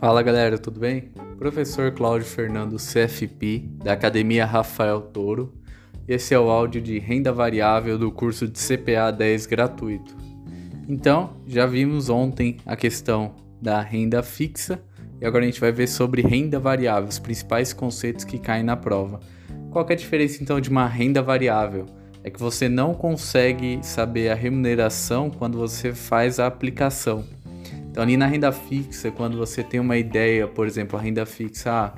Fala galera, tudo bem? Professor Cláudio Fernando CFP, da Academia Rafael Toro. Esse é o áudio de renda variável do curso de CPA 10 gratuito. Então, já vimos ontem a questão da renda fixa e agora a gente vai ver sobre renda variável, os principais conceitos que caem na prova. Qual é a diferença então de uma renda variável? É que você não consegue saber a remuneração quando você faz a aplicação. Então, ali na renda fixa, quando você tem uma ideia, por exemplo, a renda fixa, ah,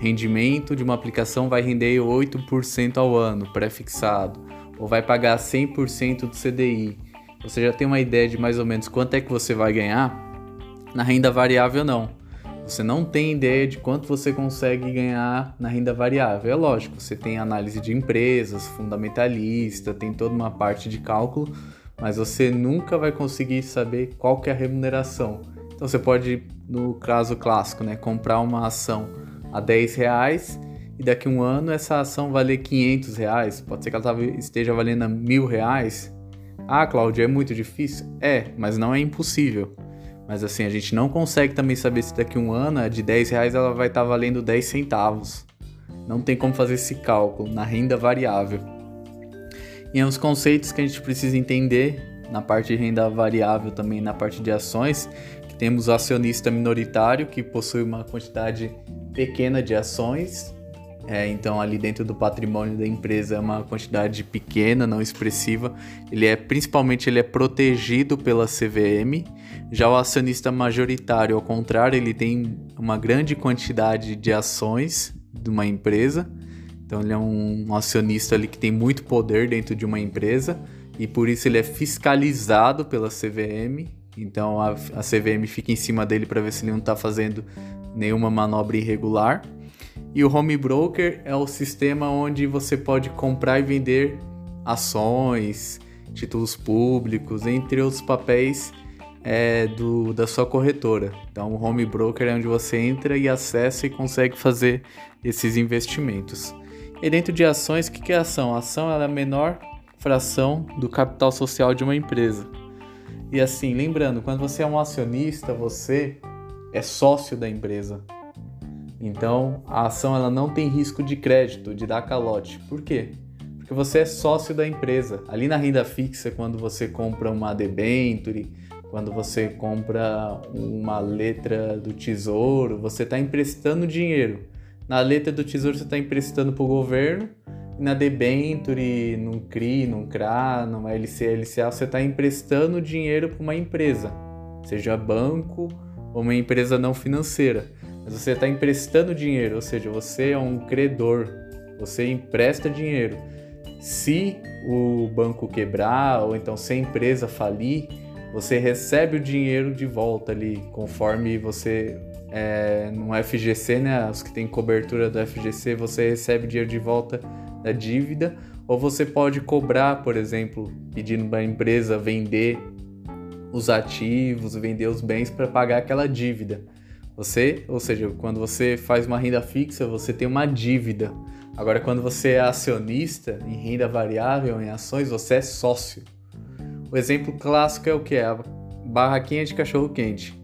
rendimento de uma aplicação vai render 8% ao ano, pré-fixado, ou vai pagar 100% do CDI. Você já tem uma ideia de mais ou menos quanto é que você vai ganhar? Na renda variável, não. Você não tem ideia de quanto você consegue ganhar na renda variável. É lógico, você tem análise de empresas, fundamentalista, tem toda uma parte de cálculo, mas você nunca vai conseguir saber qual que é a remuneração. Então você pode, no caso clássico, né, comprar uma ação a 10 reais e daqui a um ano essa ação valer 500 reais. Pode ser que ela esteja valendo mil reais. Ah, Cláudio, é muito difícil? É, mas não é impossível. Mas assim, a gente não consegue também saber se daqui a um ano a de 10 reais ela vai estar valendo 10 centavos. Não tem como fazer esse cálculo na renda variável. E é uns conceitos que a gente precisa entender na parte de renda variável também na parte de ações, que temos o acionista minoritário que possui uma quantidade pequena de ações, é, então ali dentro do patrimônio da empresa é uma quantidade pequena, não expressiva. Ele é principalmente ele é protegido pela CVM. Já o acionista majoritário, ao contrário, ele tem uma grande quantidade de ações de uma empresa então ele é um, acionista ali que tem muito poder dentro de uma empresa e por isso ele é fiscalizado pela CVM. Então a, a CVM fica em cima dele para ver se ele não está fazendo nenhuma manobra irregular. E o home broker é o sistema onde você pode comprar e vender ações, títulos públicos, entre outros papéis é, do, da sua corretora. Então, o home broker é onde você entra e acessa e consegue fazer esses investimentos. E dentro de ações, o que é ação? A ação é a menor fração do capital social de uma empresa. E assim, lembrando, quando você é um acionista, você é sócio da empresa. Então, a ação ela não tem risco de crédito, de dar calote. Por quê? Porque você é sócio da empresa. Ali na renda fixa, quando você compra uma debenture, quando você compra uma letra do tesouro, você está emprestando dinheiro. Na letra do Tesouro você está emprestando para o governo, na debenture, no CRI, no CRA, numa LC, LCA, você está emprestando dinheiro para uma empresa, seja banco ou uma empresa não financeira. Mas você está emprestando dinheiro, ou seja, você é um credor, você empresta dinheiro. Se o banco quebrar ou então se a empresa falir, você recebe o dinheiro de volta ali, conforme você é, no FGC, né, os que têm cobertura do FGC, você recebe dinheiro de volta da dívida, ou você pode cobrar, por exemplo, pedindo para a empresa vender os ativos, vender os bens para pagar aquela dívida. Você, ou seja, quando você faz uma renda fixa, você tem uma dívida. Agora, quando você é acionista em renda variável, em ações, você é sócio. O exemplo clássico é o que? A barraquinha de cachorro quente.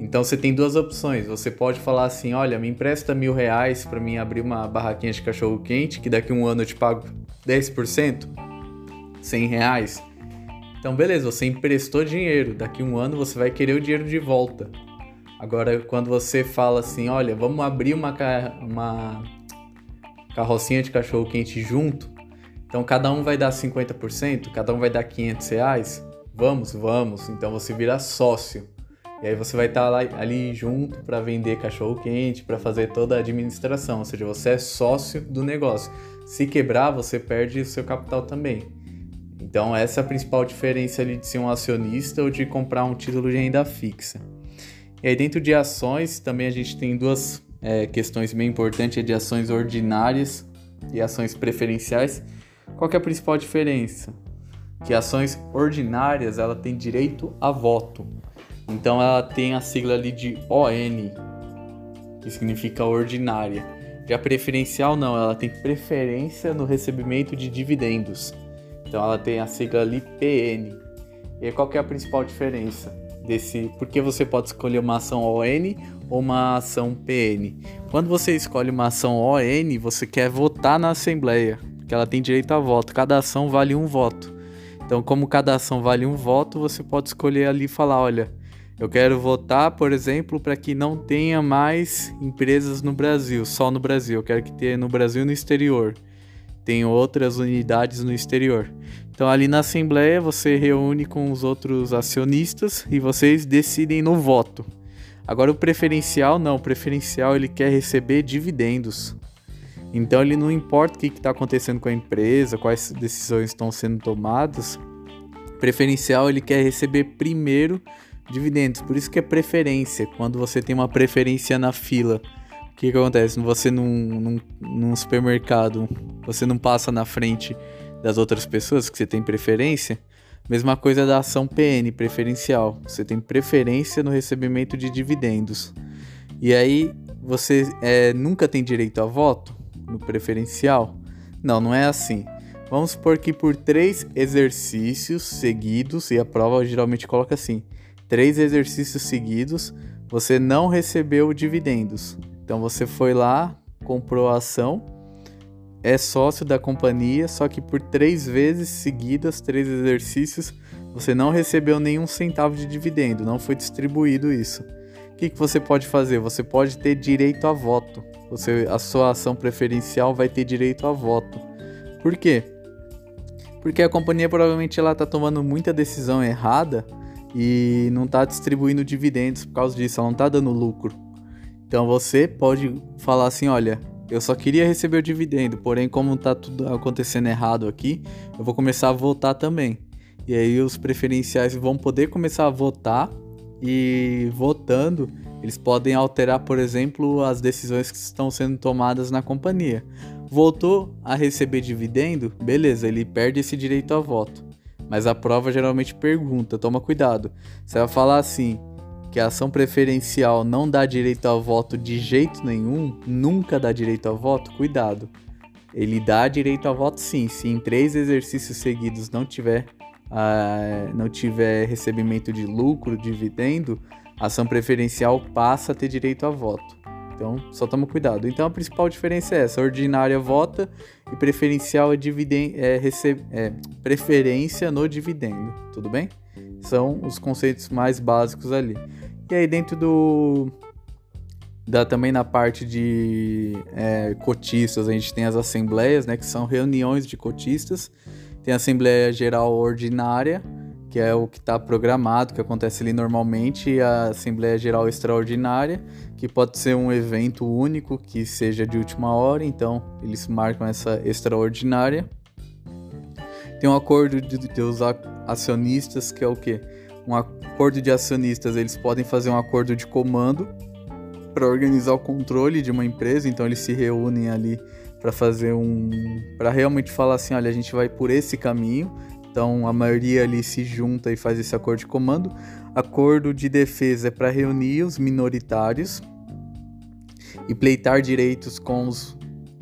Então você tem duas opções. Você pode falar assim: olha, me empresta mil reais para mim abrir uma barraquinha de cachorro quente, que daqui a um ano eu te pago 10%, 100 reais. Então, beleza, você emprestou dinheiro. Daqui a um ano você vai querer o dinheiro de volta. Agora, quando você fala assim: olha, vamos abrir uma, uma carrocinha de cachorro quente junto, então cada um vai dar 50%, cada um vai dar 500 reais. Vamos, vamos. Então você vira sócio. E aí você vai estar tá ali junto para vender cachorro quente, para fazer toda a administração, ou seja, você é sócio do negócio. Se quebrar, você perde o seu capital também. Então essa é a principal diferença ali de ser um acionista ou de comprar um título de renda fixa. E aí dentro de ações também a gente tem duas é, questões bem importantes, é de ações ordinárias e ações preferenciais. Qual que é a principal diferença? Que ações ordinárias ela tem direito a voto. Então ela tem a sigla ali de ON, que significa ordinária. Já preferencial não, ela tem preferência no recebimento de dividendos. Então ela tem a sigla ali PN. E qual que é a principal diferença desse, porque você pode escolher uma ação ON ou uma ação PN. Quando você escolhe uma ação ON, você quer votar na assembleia, que ela tem direito a voto. Cada ação vale um voto. Então, como cada ação vale um voto, você pode escolher ali falar, olha, eu quero votar, por exemplo, para que não tenha mais empresas no Brasil, só no Brasil. Eu quero que tenha no Brasil e no exterior. Tem outras unidades no exterior. Então, ali na Assembleia, você reúne com os outros acionistas e vocês decidem no voto. Agora, o preferencial, não. O preferencial ele quer receber dividendos. Então, ele não importa o que está acontecendo com a empresa, quais decisões estão sendo tomadas. Preferencial, ele quer receber primeiro dividendos. Por isso que é preferência. Quando você tem uma preferência na fila, o que, que acontece? Você num, num, num supermercado, você não passa na frente das outras pessoas que você tem preferência. Mesma coisa da ação PN, preferencial. Você tem preferência no recebimento de dividendos. E aí você é, nunca tem direito a voto no preferencial? Não, não é assim. Vamos supor que por três exercícios seguidos, e a prova geralmente coloca assim: três exercícios seguidos, você não recebeu dividendos. Então você foi lá, comprou a ação é sócio da companhia, só que por três vezes seguidas, três exercícios, você não recebeu nenhum centavo de dividendo, não foi distribuído isso. O que, que você pode fazer? Você pode ter direito a voto. Você, a sua ação preferencial vai ter direito a voto. Por quê? Porque a companhia provavelmente ela está tomando muita decisão errada e não está distribuindo dividendos por causa disso, ela não está dando lucro. Então você pode falar assim, olha, eu só queria receber o dividendo, porém, como tá tudo acontecendo errado aqui, eu vou começar a votar também. E aí os preferenciais vão poder começar a votar e votando, eles podem alterar, por exemplo, as decisões que estão sendo tomadas na companhia. Voltou a receber dividendo, beleza, ele perde esse direito a voto. Mas a prova geralmente pergunta, toma cuidado. Você vai falar assim: que a ação preferencial não dá direito ao voto de jeito nenhum, nunca dá direito ao voto, cuidado. Ele dá direito ao voto sim, se em três exercícios seguidos não tiver, uh, não tiver recebimento de lucro, dividendo, a ação preferencial passa a ter direito a voto. Então, só toma cuidado. Então, a principal diferença é essa: ordinária vota e preferencial é, dividen é, é preferência no dividendo. Tudo bem? São os conceitos mais básicos ali. E aí dentro do da, também na parte de é, cotistas, a gente tem as assembleias, né, que são reuniões de cotistas. Tem a Assembleia Geral Ordinária, que é o que está programado, que acontece ali normalmente, a Assembleia Geral Extraordinária, que pode ser um evento único, que seja de última hora, então eles marcam essa extraordinária. Tem um acordo de, de acionistas, que é o quê? um acordo de acionistas, eles podem fazer um acordo de comando para organizar o controle de uma empresa, então eles se reúnem ali para fazer um para realmente falar assim, olha, a gente vai por esse caminho. Então a maioria ali se junta e faz esse acordo de comando. Acordo de defesa é para reunir os minoritários e pleitar direitos com os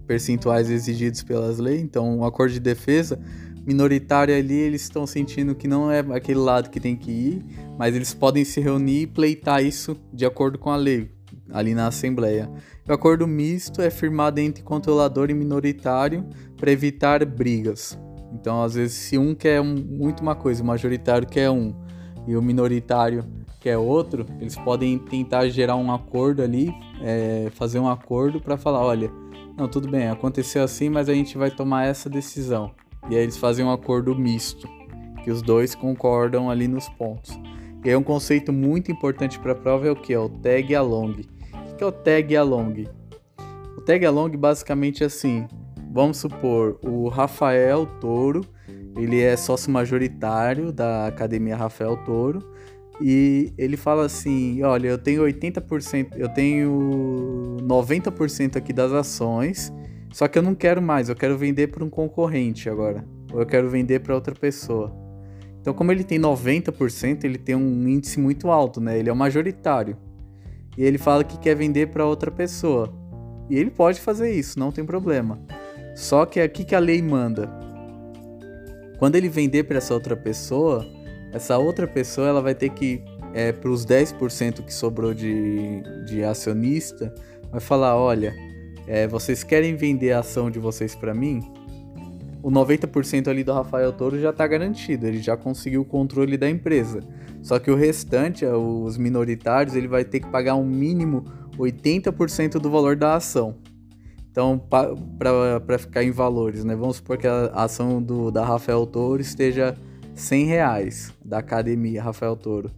percentuais exigidos pelas leis. Então, o acordo de defesa minoritário ali, eles estão sentindo que não é aquele lado que tem que ir, mas eles podem se reunir e pleitar isso de acordo com a lei, ali na Assembleia. O acordo misto é firmado entre controlador e minoritário para evitar brigas. Então, às vezes, se um quer um, muito uma coisa, o majoritário quer um e o minoritário quer outro, eles podem tentar gerar um acordo ali, é, fazer um acordo para falar: olha, não, tudo bem, aconteceu assim, mas a gente vai tomar essa decisão. E aí eles fazem um acordo misto, que os dois concordam ali nos pontos. E aí um conceito muito importante para a prova é o que? É o tag along. O que é o tag along? O tag along basicamente é assim. Vamos supor, o Rafael Toro, ele é sócio majoritário da Academia Rafael Toro, e ele fala assim: "Olha, eu tenho 80%, eu tenho 90% aqui das ações só que eu não quero mais, eu quero vender para um concorrente agora. Ou eu quero vender para outra pessoa. Então, como ele tem 90%, ele tem um índice muito alto, né? Ele é o majoritário. E ele fala que quer vender para outra pessoa. E ele pode fazer isso, não tem problema. Só que é aqui que a lei manda. Quando ele vender para essa outra pessoa, essa outra pessoa ela vai ter que é, para os 10% que sobrou de, de acionista, vai falar: olha, é, vocês querem vender a ação de vocês para mim? O 90% ali do Rafael Toro já está garantido, ele já conseguiu o controle da empresa. Só que o restante, os minoritários, ele vai ter que pagar um mínimo 80% do valor da ação. Então, para ficar em valores, né? Vamos supor que a ação do, da Rafael Toro esteja 100 reais da academia Rafael Toro.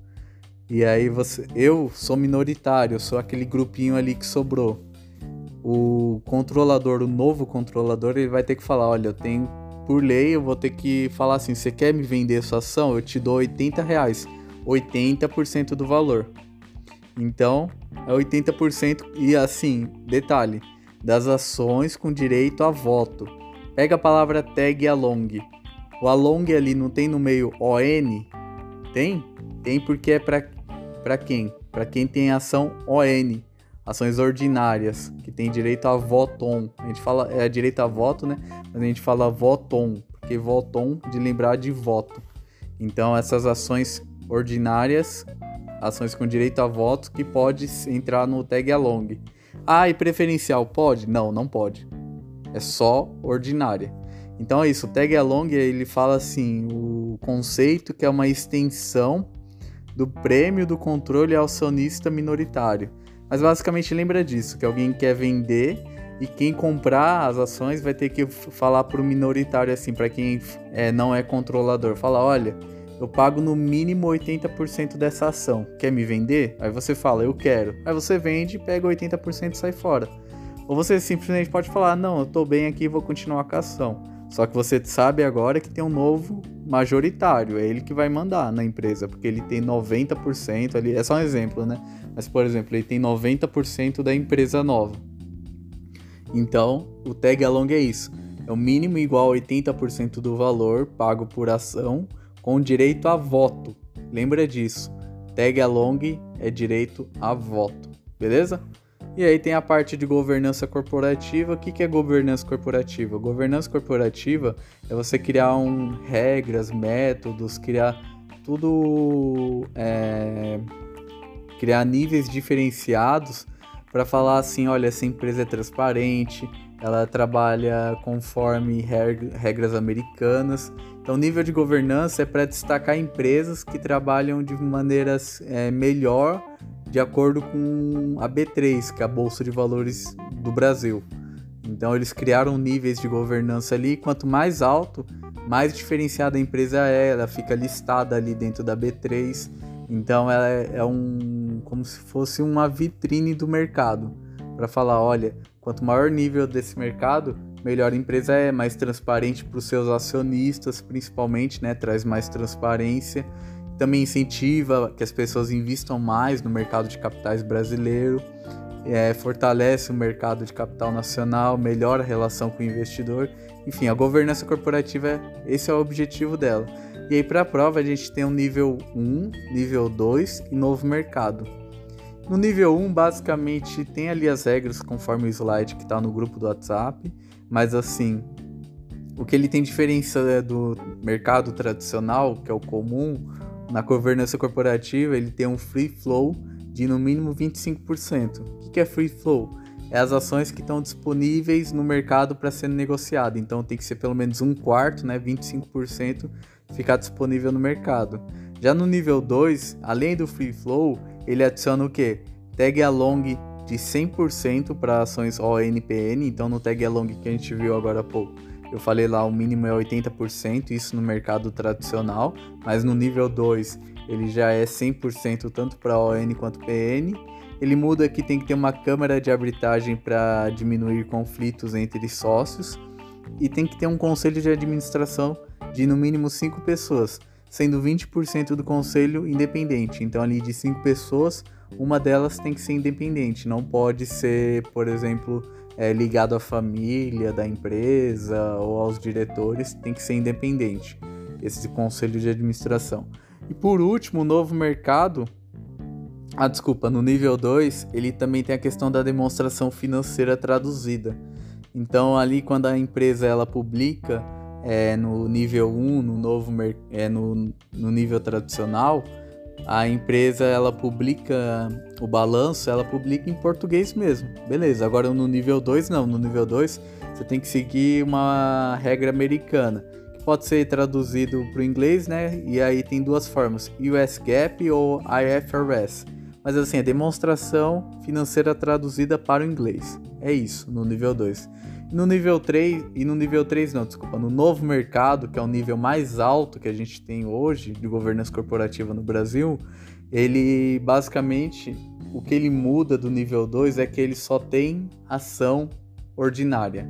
E aí você, eu sou minoritário, eu sou aquele grupinho ali que sobrou. O controlador, o novo controlador, ele vai ter que falar, olha, eu tenho por lei, eu vou ter que falar assim, você quer me vender sua ação? Eu te dou 80 reais, 80% do valor. Então, é 80% e assim, detalhe, das ações com direito a voto. Pega a palavra tag along. O along ali não tem no meio ON? Tem? Tem porque é para quem? Para quem tem ação ON, ações ordinárias, que tem direito a voton. A gente fala é direito a voto, né? Mas a gente fala voton, porque voton de lembrar de voto. Então essas ações ordinárias, ações com direito a voto que pode entrar no tag along. Ah, e preferencial pode? Não, não pode. É só ordinária. Então é isso, o tag along ele fala assim, o conceito que é uma extensão do prêmio do controle acionista minoritário. Mas basicamente lembra disso, que alguém quer vender e quem comprar as ações vai ter que falar para o minoritário assim, para quem é, não é controlador, fala, olha, eu pago no mínimo 80% dessa ação. Quer me vender? Aí você fala, eu quero. Aí você vende, pega 80% e sai fora. Ou você simplesmente pode falar, não, eu tô bem aqui, vou continuar com a ação. Só que você sabe agora que tem um novo majoritário, é ele que vai mandar na empresa, porque ele tem 90% ali, é só um exemplo, né? Mas, por exemplo, ele tem 90% da empresa nova. Então, o tag along é isso. É o mínimo igual a 80% do valor pago por ação com direito a voto. Lembra disso. Tag along é direito a voto. Beleza? E aí tem a parte de governança corporativa. O que, que é governança corporativa? Governança corporativa é você criar um, regras, métodos, criar tudo. É, criar níveis diferenciados para falar assim: olha, essa empresa é transparente, ela trabalha conforme regras americanas. Então, nível de governança é para destacar empresas que trabalham de maneiras é, melhor de acordo com a B3, que é a Bolsa de Valores do Brasil. Então eles criaram níveis de governança ali, quanto mais alto, mais diferenciada a empresa é, ela fica listada ali dentro da B3. Então ela é, é um como se fosse uma vitrine do mercado para falar, olha, quanto maior nível desse mercado, melhor a empresa é, mais transparente para os seus acionistas, principalmente, né, traz mais transparência também incentiva que as pessoas investam mais no mercado de capitais brasileiro, é, fortalece o mercado de capital nacional, melhora a relação com o investidor. Enfim, a governança corporativa, esse é o objetivo dela. E aí, para a prova, a gente tem um nível 1, nível 2 e novo mercado. No nível 1, basicamente, tem ali as regras conforme o slide que está no grupo do WhatsApp, mas assim, o que ele tem diferença é do mercado tradicional, que é o comum, na governança corporativa, ele tem um free flow de no mínimo 25%. O que é free flow? É as ações que estão disponíveis no mercado para ser negociado. Então tem que ser pelo menos um quarto, né, 25% ficar disponível no mercado. Já no nível 2, além do free flow, ele adiciona o que? Tag along de 100% para ações ONPN, então no tag along que a gente viu agora há pouco eu falei lá, o mínimo é 80%, isso no mercado tradicional, mas no nível 2 ele já é 100% tanto para ON quanto PN. Ele muda que tem que ter uma câmara de arbitragem para diminuir conflitos entre sócios e tem que ter um conselho de administração de no mínimo 5 pessoas, sendo 20% do conselho independente. Então ali de 5 pessoas, uma delas tem que ser independente, não pode ser, por exemplo, é, ligado à família da empresa ou aos diretores, tem que ser independente, esse conselho de administração. E por último, o novo mercado. Ah, desculpa, no nível 2, ele também tem a questão da demonstração financeira traduzida. Então, ali, quando a empresa ela publica é, no nível 1, um, no novo é, no, no nível tradicional, a empresa ela publica o balanço, ela publica em português mesmo. Beleza, agora no nível 2 não, no nível 2 você tem que seguir uma regra americana, que pode ser traduzido para o inglês, né? E aí tem duas formas, US GAAP ou IFRS. Mas assim, é demonstração financeira traduzida para o inglês. É isso, no nível 2. No nível 3, e no nível 3 não, desculpa, no novo mercado, que é o nível mais alto que a gente tem hoje de governança corporativa no Brasil, ele basicamente o que ele muda do nível 2 é que ele só tem ação ordinária.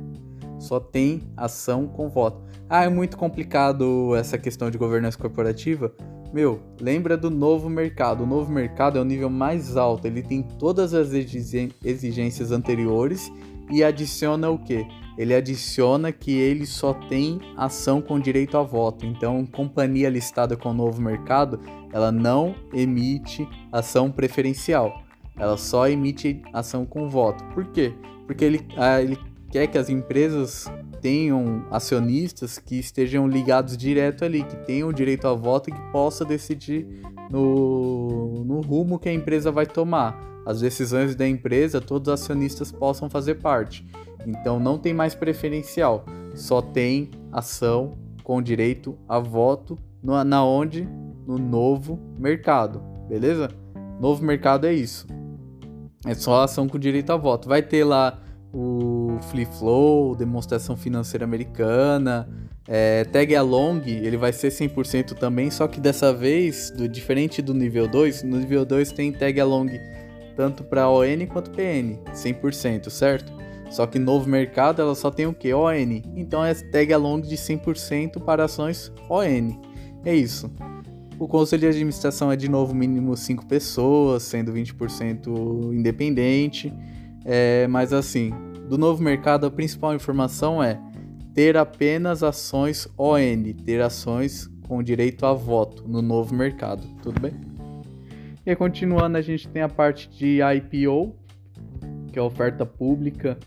Só tem ação com voto. Ah, é muito complicado essa questão de governança corporativa. Meu, lembra do novo mercado. O novo mercado é o nível mais alto. Ele tem todas as exigências anteriores e adiciona o que? Ele adiciona que ele só tem ação com direito a voto. Então, companhia listada com o novo mercado, ela não emite ação preferencial. Ela só emite ação com voto. Por quê? Porque ele, ah, ele quer que as empresas tenham acionistas que estejam ligados direto ali, que tenham direito a voto e que possa decidir no, no rumo que a empresa vai tomar as decisões da empresa todos os acionistas possam fazer parte. Então não tem mais preferencial, só tem ação com direito a voto no, na onde? No novo mercado, beleza? Novo mercado é isso. É só ação com direito a voto. Vai ter lá o Free Flow, demonstração financeira americana, é, tag along, ele vai ser 100% também, só que dessa vez, do, diferente do nível 2, no nível 2 tem tag along tanto para ON quanto PN, 100%, certo? Só que novo mercado ela só tem o que? ON. Então é tag along de 100% para ações ON. É isso. O conselho de administração é de novo mínimo 5 pessoas, sendo 20% independente. É, mas assim, do novo mercado a principal informação é ter apenas ações ON, ter ações com direito a voto no novo mercado. Tudo bem? E continuando, a gente tem a parte de IPO, que é a oferta pública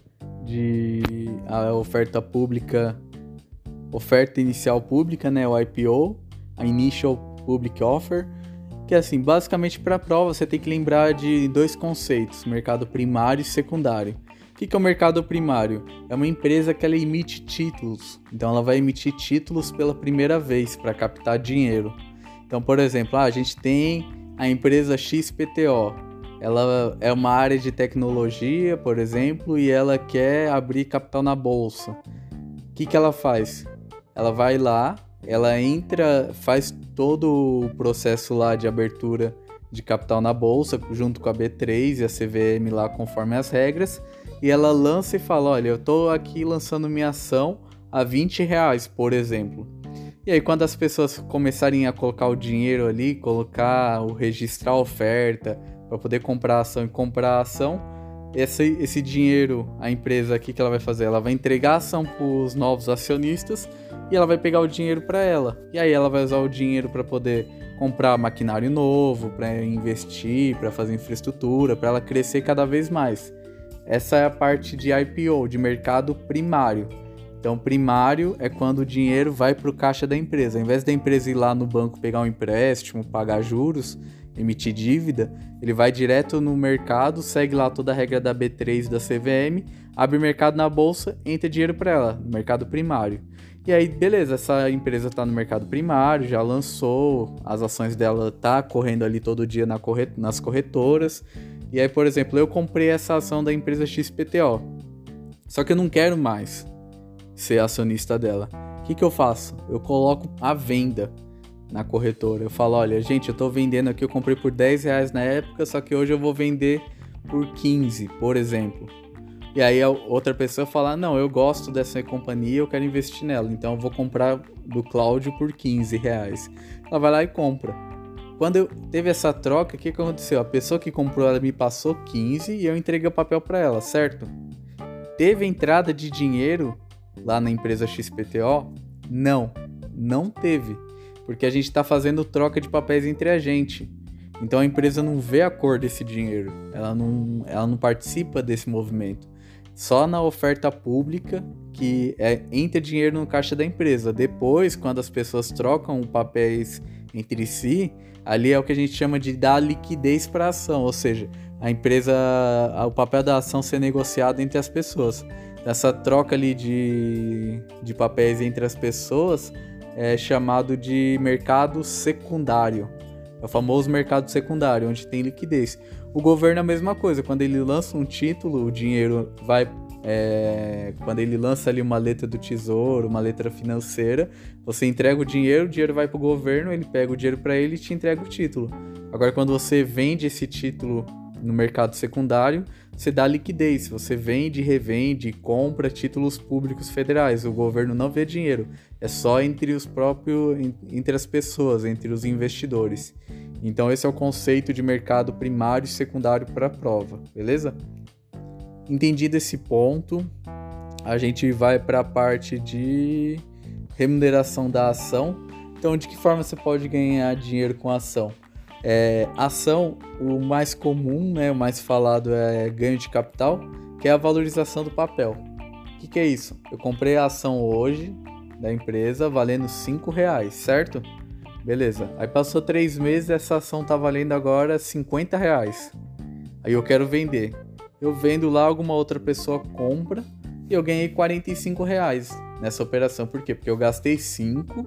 de a oferta pública oferta inicial pública, né, o IPO, a Initial Public Offer, que é assim, basicamente para a prova você tem que lembrar de dois conceitos, mercado primário e secundário. O que é o mercado primário? É uma empresa que ela emite títulos, então ela vai emitir títulos pela primeira vez para captar dinheiro. Então, por exemplo, ah, a gente tem a empresa XPTO. Ela é uma área de tecnologia, por exemplo, e ela quer abrir capital na bolsa. O que, que ela faz? Ela vai lá, ela entra, faz todo o processo lá de abertura de capital na bolsa, junto com a B3 e a CVM lá conforme as regras, e ela lança e fala: Olha, eu estou aqui lançando minha ação a 20 reais, por exemplo. E aí, quando as pessoas começarem a colocar o dinheiro ali, colocar, o registrar a oferta para poder comprar a ação e comprar a ação, esse, esse dinheiro, a empresa aqui que ela vai fazer, ela vai entregar a ação para os novos acionistas e ela vai pegar o dinheiro para ela. E aí ela vai usar o dinheiro para poder comprar maquinário novo, para investir, para fazer infraestrutura, para ela crescer cada vez mais. Essa é a parte de IPO, de mercado primário. Então, primário é quando o dinheiro vai para o caixa da empresa. Ao invés da empresa ir lá no banco pegar um empréstimo, pagar juros, emitir dívida, ele vai direto no mercado, segue lá toda a regra da B3 da CVM, abre mercado na bolsa, entra dinheiro para ela, no mercado primário. E aí, beleza, essa empresa está no mercado primário, já lançou, as ações dela tá correndo ali todo dia na corret nas corretoras. E aí, por exemplo, eu comprei essa ação da empresa XPTO. Só que eu não quero mais ser acionista dela. O que, que eu faço? Eu coloco a venda na corretora. Eu falo, olha, gente, eu tô vendendo aqui, eu comprei por 10 reais na época, só que hoje eu vou vender por 15, por exemplo. E aí a outra pessoa fala, não, eu gosto dessa companhia, eu quero investir nela, então eu vou comprar do Cláudio por 15 reais. Ela vai lá e compra. Quando eu teve essa troca, o que, que aconteceu? A pessoa que comprou, ela me passou 15 e eu entreguei o papel para ela, certo? Teve entrada de dinheiro lá na empresa XPTO? Não, não teve, porque a gente está fazendo troca de papéis entre a gente. Então a empresa não vê a cor desse dinheiro, ela não, ela não participa desse movimento. Só na oferta pública que é, entra dinheiro no caixa da empresa. Depois, quando as pessoas trocam papéis entre si, ali é o que a gente chama de dar liquidez para a ação, ou seja, a empresa, o papel da ação ser negociado entre as pessoas. Essa troca ali de, de papéis entre as pessoas é chamado de mercado secundário. É o famoso mercado secundário, onde tem liquidez. O governo é a mesma coisa, quando ele lança um título, o dinheiro vai é, quando ele lança ali uma letra do tesouro, uma letra financeira, você entrega o dinheiro, o dinheiro vai para o governo, ele pega o dinheiro para ele e te entrega o título. Agora, quando você vende esse título no mercado secundário, você dá liquidez, você vende, revende, compra títulos públicos federais. O governo não vê dinheiro, é só entre os próprios, entre as pessoas, entre os investidores. Então esse é o conceito de mercado primário e secundário para a prova, beleza? Entendido esse ponto, a gente vai para a parte de remuneração da ação. Então, de que forma você pode ganhar dinheiro com a ação? É, ação, o mais comum, né, o mais falado é ganho de capital, que é a valorização do papel. O que, que é isso? Eu comprei a ação hoje da empresa valendo 5 reais, certo? Beleza. Aí passou três meses, essa ação tá valendo agora 50 reais. Aí eu quero vender eu vendo lá, alguma outra pessoa compra e eu ganhei 45 reais nessa operação. Por quê? Porque eu gastei 5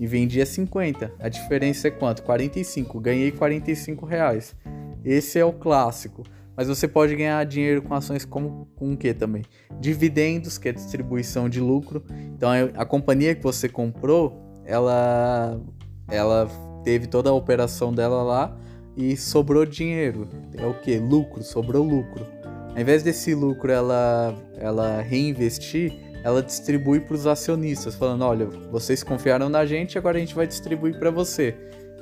e vendi a 50. A diferença é quanto? 45. Ganhei 45 reais. Esse é o clássico. Mas você pode ganhar dinheiro com ações como com o que também? Dividendos, que é distribuição de lucro. Então a companhia que você comprou, ela ela teve toda a operação dela lá e sobrou dinheiro. É o que? Lucro, sobrou lucro. Ao invés desse lucro ela, ela reinvestir, ela distribui para os acionistas, falando: olha, vocês confiaram na gente, agora a gente vai distribuir para você.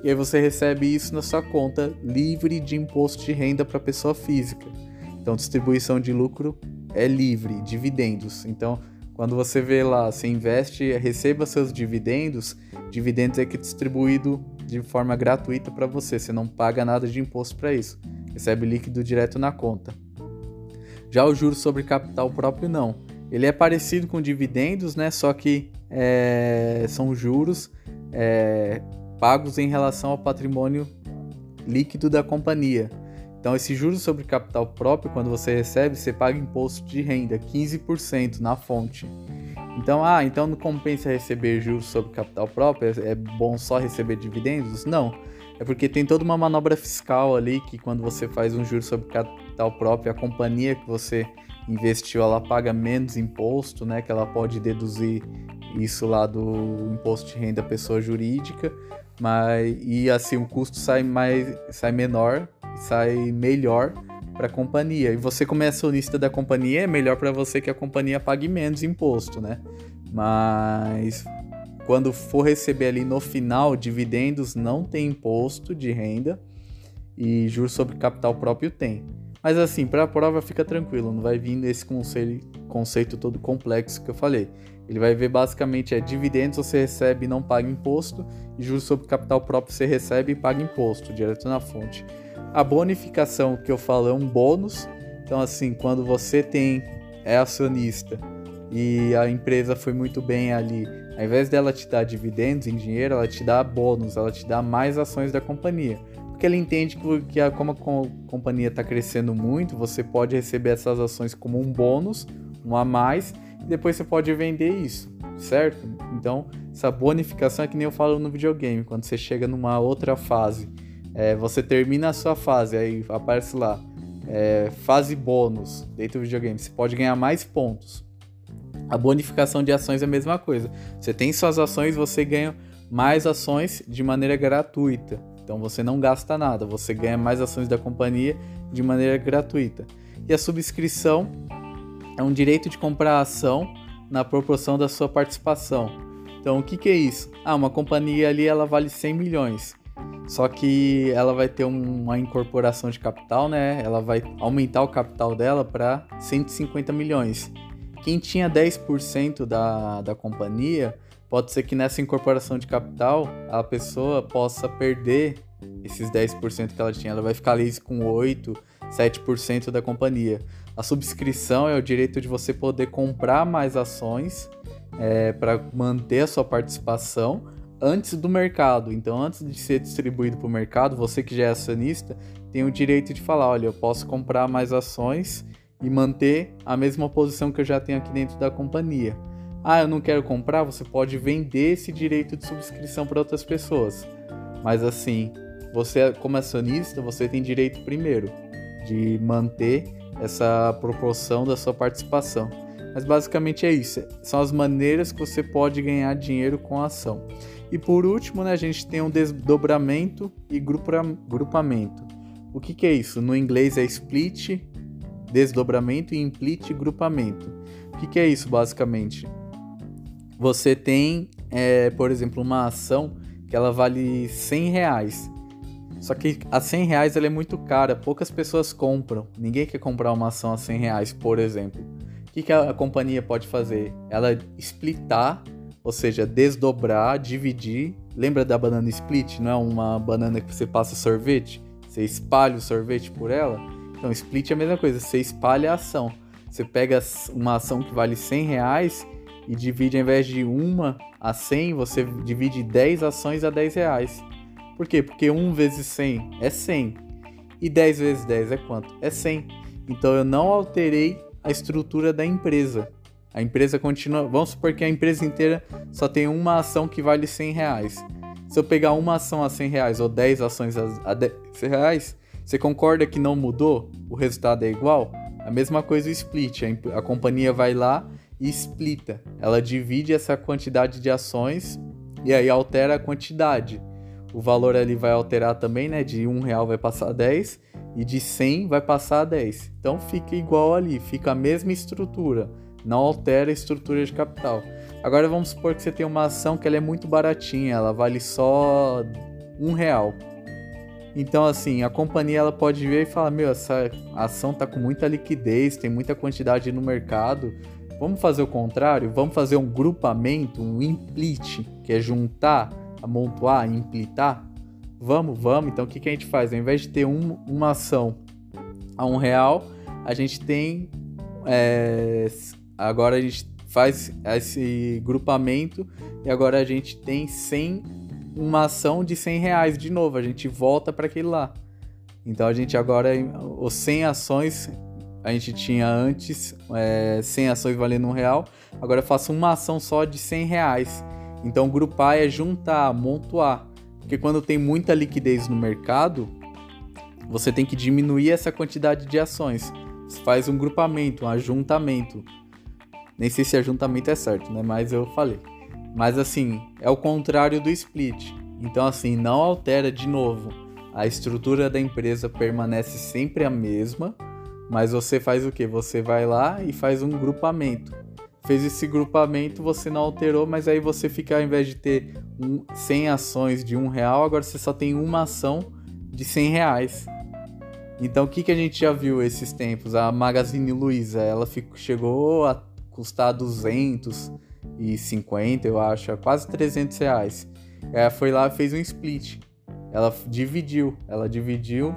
E aí você recebe isso na sua conta livre de imposto de renda para pessoa física. Então, distribuição de lucro é livre, dividendos. Então, quando você vê lá, você investe, receba seus dividendos, dividendos é que é distribuído de forma gratuita para você, você não paga nada de imposto para isso. Recebe líquido direto na conta. Já o juro sobre capital próprio não. Ele é parecido com dividendos, né? Só que é, são juros é, pagos em relação ao patrimônio líquido da companhia. Então, esse juros sobre capital próprio, quando você recebe, você paga imposto de renda, 15% na fonte. Então, ah, então não compensa receber juros sobre capital próprio? É, é bom só receber dividendos? Não. É porque tem toda uma manobra fiscal ali que quando você faz um juro sobre capital próprio, a companhia que você investiu, ela paga menos imposto, né? Que ela pode deduzir isso lá do imposto de renda pessoa jurídica, mas e assim o custo sai mais sai menor, sai melhor para a companhia. E você como é acionista da companhia, é melhor para você que a companhia pague menos imposto, né? Mas quando for receber ali no final dividendos, não tem imposto de renda e juros sobre capital próprio tem. Mas assim, para a prova fica tranquilo, não vai vir conceito, conceito todo complexo que eu falei. Ele vai ver basicamente é dividendos você recebe e não paga imposto, e juros sobre capital próprio você recebe e paga imposto, direto na fonte. A bonificação que eu falo é um bônus. Então assim, quando você tem é acionista e a empresa foi muito bem ali ao invés dela te dar dividendos em dinheiro, ela te dá bônus, ela te dá mais ações da companhia. Porque ela entende que, a, como a companhia está crescendo muito, você pode receber essas ações como um bônus, um a mais, e depois você pode vender isso, certo? Então, essa bonificação é que nem eu falo no videogame, quando você chega numa outra fase. É, você termina a sua fase, aí aparece lá, é, fase bônus dentro do videogame. Você pode ganhar mais pontos. A bonificação de ações é a mesma coisa. Você tem suas ações, você ganha mais ações de maneira gratuita. Então você não gasta nada, você ganha mais ações da companhia de maneira gratuita. E a subscrição é um direito de comprar a ação na proporção da sua participação. Então o que, que é isso? Ah, uma companhia ali ela vale 100 milhões. Só que ela vai ter uma incorporação de capital, né? Ela vai aumentar o capital dela para 150 milhões quem tinha 10% da, da companhia, pode ser que nessa incorporação de capital a pessoa possa perder esses 10% que ela tinha. Ela vai ficar ali com 8%, 7% da companhia. A subscrição é o direito de você poder comprar mais ações é, para manter a sua participação, antes do mercado. Então, antes de ser distribuído para o mercado, você que já é acionista tem o direito de falar: olha, eu posso comprar mais ações e manter a mesma posição que eu já tenho aqui dentro da companhia. Ah, eu não quero comprar, você pode vender esse direito de subscrição para outras pessoas. Mas assim, você como acionista, você tem direito primeiro de manter essa proporção da sua participação. Mas basicamente é isso. São as maneiras que você pode ganhar dinheiro com a ação. E por último, né, a gente tem um desdobramento e grupamento. O que, que é isso? No inglês é split, desdobramento e implit grupamento. O que, que é isso basicamente? Você tem, é, por exemplo, uma ação que ela vale 100 reais. Só que a 100 reais ela é muito cara, poucas pessoas compram. Ninguém quer comprar uma ação a 100 reais, por exemplo. O que, que a companhia pode fazer? Ela splitar, ou seja, desdobrar, dividir. Lembra da banana split? Não é uma banana que você passa sorvete? Você espalha o sorvete por ela? Então, split é a mesma coisa, você espalha a ação. Você pega uma ação que vale 100 reais e divide, ao invés de uma a 100, você divide 10 ações a 10 reais. Por quê? Porque 1 vezes 100 é 100. E 10 vezes 10 é quanto? É 100. Então eu não alterei a estrutura da empresa. A empresa continua. Vamos supor que a empresa inteira só tem uma ação que vale 100 reais. Se eu pegar uma ação a 100 reais ou 10 ações a 10 reais, você concorda que não mudou? O resultado é igual? A mesma coisa o split. A, a companhia vai lá e splita. Ela divide essa quantidade de ações e aí altera a quantidade. O valor ali vai alterar também, né? De um real vai passar a 10 e de 100 vai passar a 10. Então fica igual ali, fica a mesma estrutura, não altera a estrutura de capital. Agora vamos supor que você tem uma ação que ela é muito baratinha, ela vale só um real. Então, assim, a companhia ela pode ver e falar: Meu, essa ação tá com muita liquidez, tem muita quantidade no mercado. Vamos fazer o contrário? Vamos fazer um grupamento, um implit, que é juntar, amontoar, implitar? Vamos, vamos. Então, o que, que a gente faz? Ao invés de ter um, uma ação a um real, a gente tem. É, agora a gente faz esse grupamento e agora a gente tem 100 uma ação de 100 reais de novo, a gente volta para aquele lá. Então a gente agora, os 100 ações, a gente tinha antes é, 100 ações valendo um real, agora eu faço uma ação só de 100 reais. Então grupar é juntar, amontoar. Porque quando tem muita liquidez no mercado, você tem que diminuir essa quantidade de ações. Você faz um grupamento, um ajuntamento. Nem sei se ajuntamento é certo, né? Mas eu falei. Mas assim, é o contrário do split. Então assim, não altera de novo. A estrutura da empresa permanece sempre a mesma, mas você faz o que? Você vai lá e faz um grupamento. Fez esse grupamento, você não alterou, mas aí você fica, ao invés de ter um, 100 ações de um real, agora você só tem uma ação de 100 reais. Então o que, que a gente já viu esses tempos? A Magazine Luiza, ela ficou, chegou a custar 200, e 50, eu acho, quase 300 reais. Ela foi lá fez um split. Ela dividiu, ela dividiu,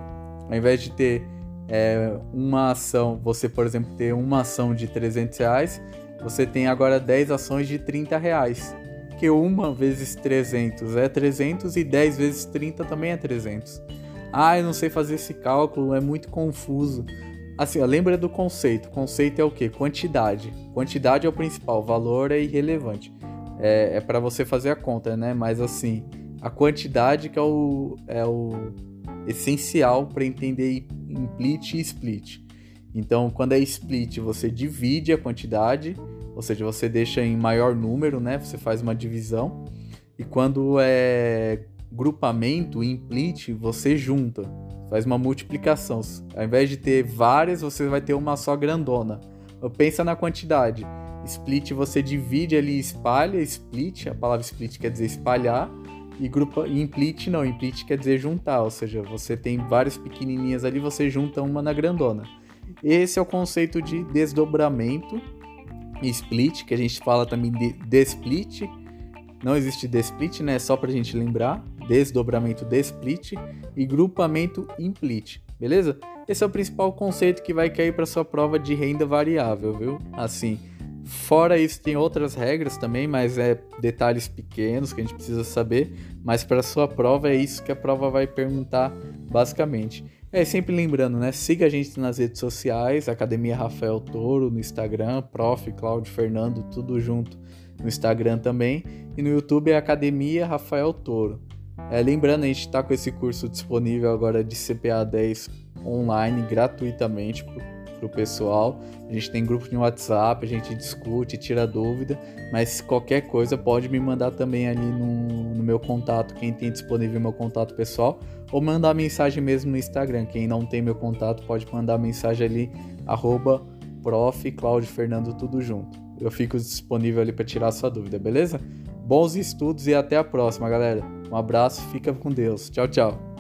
ao invés de ter é, uma ação, você, por exemplo, ter uma ação de 300 reais, você tem agora 10 ações de 30 reais. Que uma vezes 300 é 300 e 10 vezes 30 também é 300. Ah, eu não sei fazer esse cálculo, é muito confuso. Assim, ó, lembra do conceito. Conceito é o que? Quantidade. Quantidade é o principal, valor é irrelevante. É, é para você fazer a conta, né? Mas assim, a quantidade que é o, é o essencial para entender implit e split. Então, quando é split, você divide a quantidade, ou seja, você deixa em maior número, né? Você faz uma divisão. E quando é grupamento, implit, você junta faz uma multiplicação. Ao invés de ter várias, você vai ter uma só grandona. Pensa na quantidade. Split você divide ali, espalha, split, a palavra split quer dizer espalhar, e grupo e implit não, implit quer dizer juntar, ou seja, você tem várias pequenininhas ali, você junta uma na grandona. Esse é o conceito de desdobramento e split, que a gente fala também de desplit. Não existe desplit, né? É só pra gente lembrar desdobramento de split e grupamento implit, beleza? Esse é o principal conceito que vai cair para sua prova de renda variável, viu? Assim, Fora isso, tem outras regras também, mas é detalhes pequenos que a gente precisa saber. Mas para sua prova é isso que a prova vai perguntar basicamente. É sempre lembrando, né? Siga a gente nas redes sociais, Academia Rafael Toro no Instagram, Prof. Cláudio Fernando, tudo junto no Instagram também. E no YouTube é Academia Rafael Toro. É, lembrando, a gente está com esse curso disponível agora de CPA 10 online gratuitamente para o pessoal. A gente tem grupo no WhatsApp, a gente discute, tira dúvida, mas qualquer coisa pode me mandar também ali no, no meu contato, quem tem disponível meu contato pessoal, ou mandar mensagem mesmo no Instagram. Quem não tem meu contato pode mandar mensagem ali, arroba prof. Cláudio Fernando, tudo junto. Eu fico disponível ali para tirar sua dúvida, beleza? Bons estudos e até a próxima, galera. Um abraço, fica com Deus. Tchau, tchau.